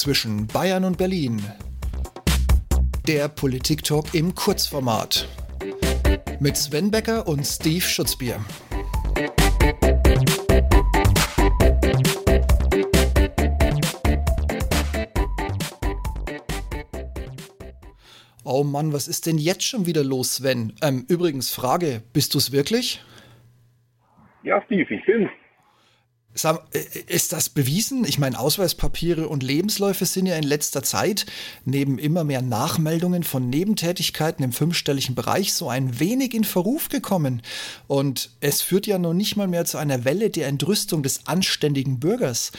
zwischen Bayern und Berlin. Der Politik-Talk im Kurzformat. Mit Sven Becker und Steve Schutzbier. Oh Mann, was ist denn jetzt schon wieder los, Sven? Ähm, übrigens, Frage, bist du es wirklich? Ja, Steve, ich bin. Äh, ist das bewiesen? Ich meine, Ausweispapiere und Lebensläufe sind ja in letzter Zeit neben immer mehr Nachmeldungen von Nebentätigkeiten im fünfstelligen Bereich so ein wenig in Verruf gekommen. Und es führt ja noch nicht mal mehr zu einer Welle der Entrüstung des anständigen Bürgers,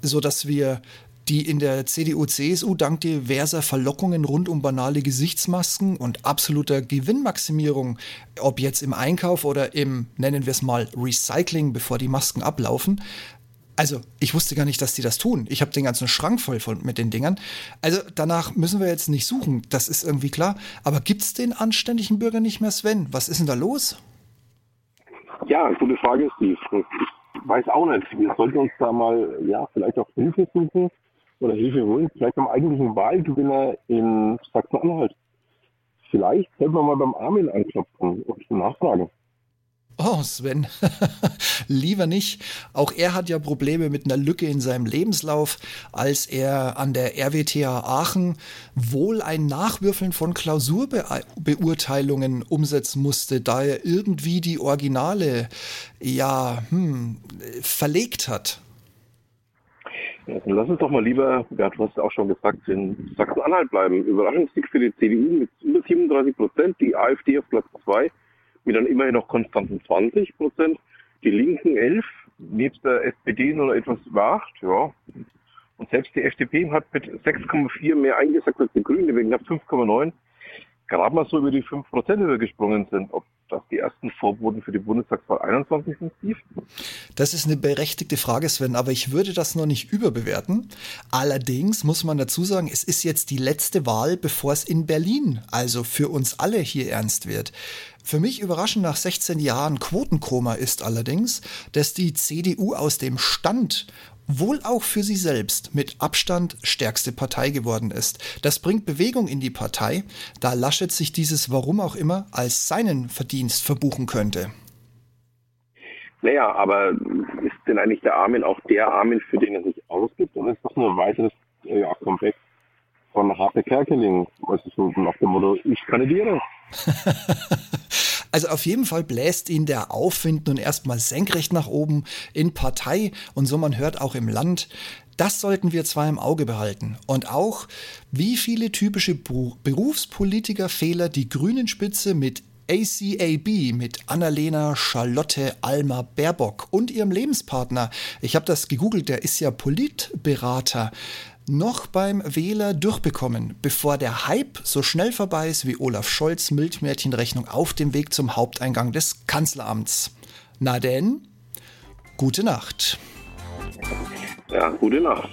sodass wir die in der CDU-CSU dank diverser Verlockungen rund um banale Gesichtsmasken und absoluter Gewinnmaximierung, ob jetzt im Einkauf oder im, nennen wir es mal, Recycling, bevor die Masken ablaufen, also, ich wusste gar nicht, dass die das tun. Ich habe den ganzen Schrank voll von, mit den Dingern. Also, danach müssen wir jetzt nicht suchen. Das ist irgendwie klar. Aber gibt es den anständigen Bürger nicht mehr, Sven? Was ist denn da los? Ja, gute Frage, Steve. Ich weiß auch nicht. Wir sollten uns da mal, ja, vielleicht auch Hilfe suchen oder Hilfe holen, vielleicht am eigentlichen Wahlgewinner in Sachsen-Anhalt. Vielleicht sollten wir mal beim Armin anklopfen und nachfragen. Oh, Sven, lieber nicht. Auch er hat ja Probleme mit einer Lücke in seinem Lebenslauf, als er an der RWTH Aachen wohl ein Nachwürfeln von Klausurbeurteilungen umsetzen musste, da er irgendwie die Originale ja hm, verlegt hat. Lass uns doch mal lieber, ja, du hast auch schon gesagt, in Sachsen-Anhalt bleiben. Überraschungssieg für die CDU mit über 37 Prozent, die AfD auf Platz 2 mit dann immerhin noch konstanten 20 Prozent, die Linken 11, nebst der SPD nur etwas über 8, ja. Und selbst die FDP hat mit 6,4 mehr eingesagt als die Grünen, wegen knapp 5,9 gerade mal so über die 5% übergesprungen sind, ob das die Vorboten für die Bundestagswahl 21 sind, Steve? Das ist eine berechtigte Frage, Sven, aber ich würde das noch nicht überbewerten. Allerdings muss man dazu sagen, es ist jetzt die letzte Wahl, bevor es in Berlin, also für uns alle hier ernst wird. Für mich überraschend nach 16 Jahren Quotenkoma ist allerdings, dass die CDU aus dem Stand wohl auch für sie selbst mit Abstand stärkste Partei geworden ist. Das bringt Bewegung in die Partei, da Laschet sich dieses Warum auch immer als seinen Verdienst verbuchen könnte. Naja, aber ist denn eigentlich der Armin auch der Armin, für den er sich ausgibt? Und ist das nur ein weiteres ja, Comeback von Harpe Kerkeling? Also so nach dem Motto, ich kandidiere. Also auf jeden Fall bläst ihn der Aufwind nun erstmal senkrecht nach oben in Partei und so man hört auch im Land. Das sollten wir zwar im Auge behalten. Und auch, wie viele typische Berufspolitikerfehler die Grünen-Spitze mit ACAB mit Annalena Charlotte Alma Baerbock und ihrem Lebenspartner. Ich habe das gegoogelt, der ist ja Politberater noch beim Wähler durchbekommen, bevor der Hype so schnell vorbei ist wie Olaf Scholz Milchmädchenrechnung auf dem Weg zum Haupteingang des Kanzleramts. Na denn, gute Nacht. Ja, gute Nacht.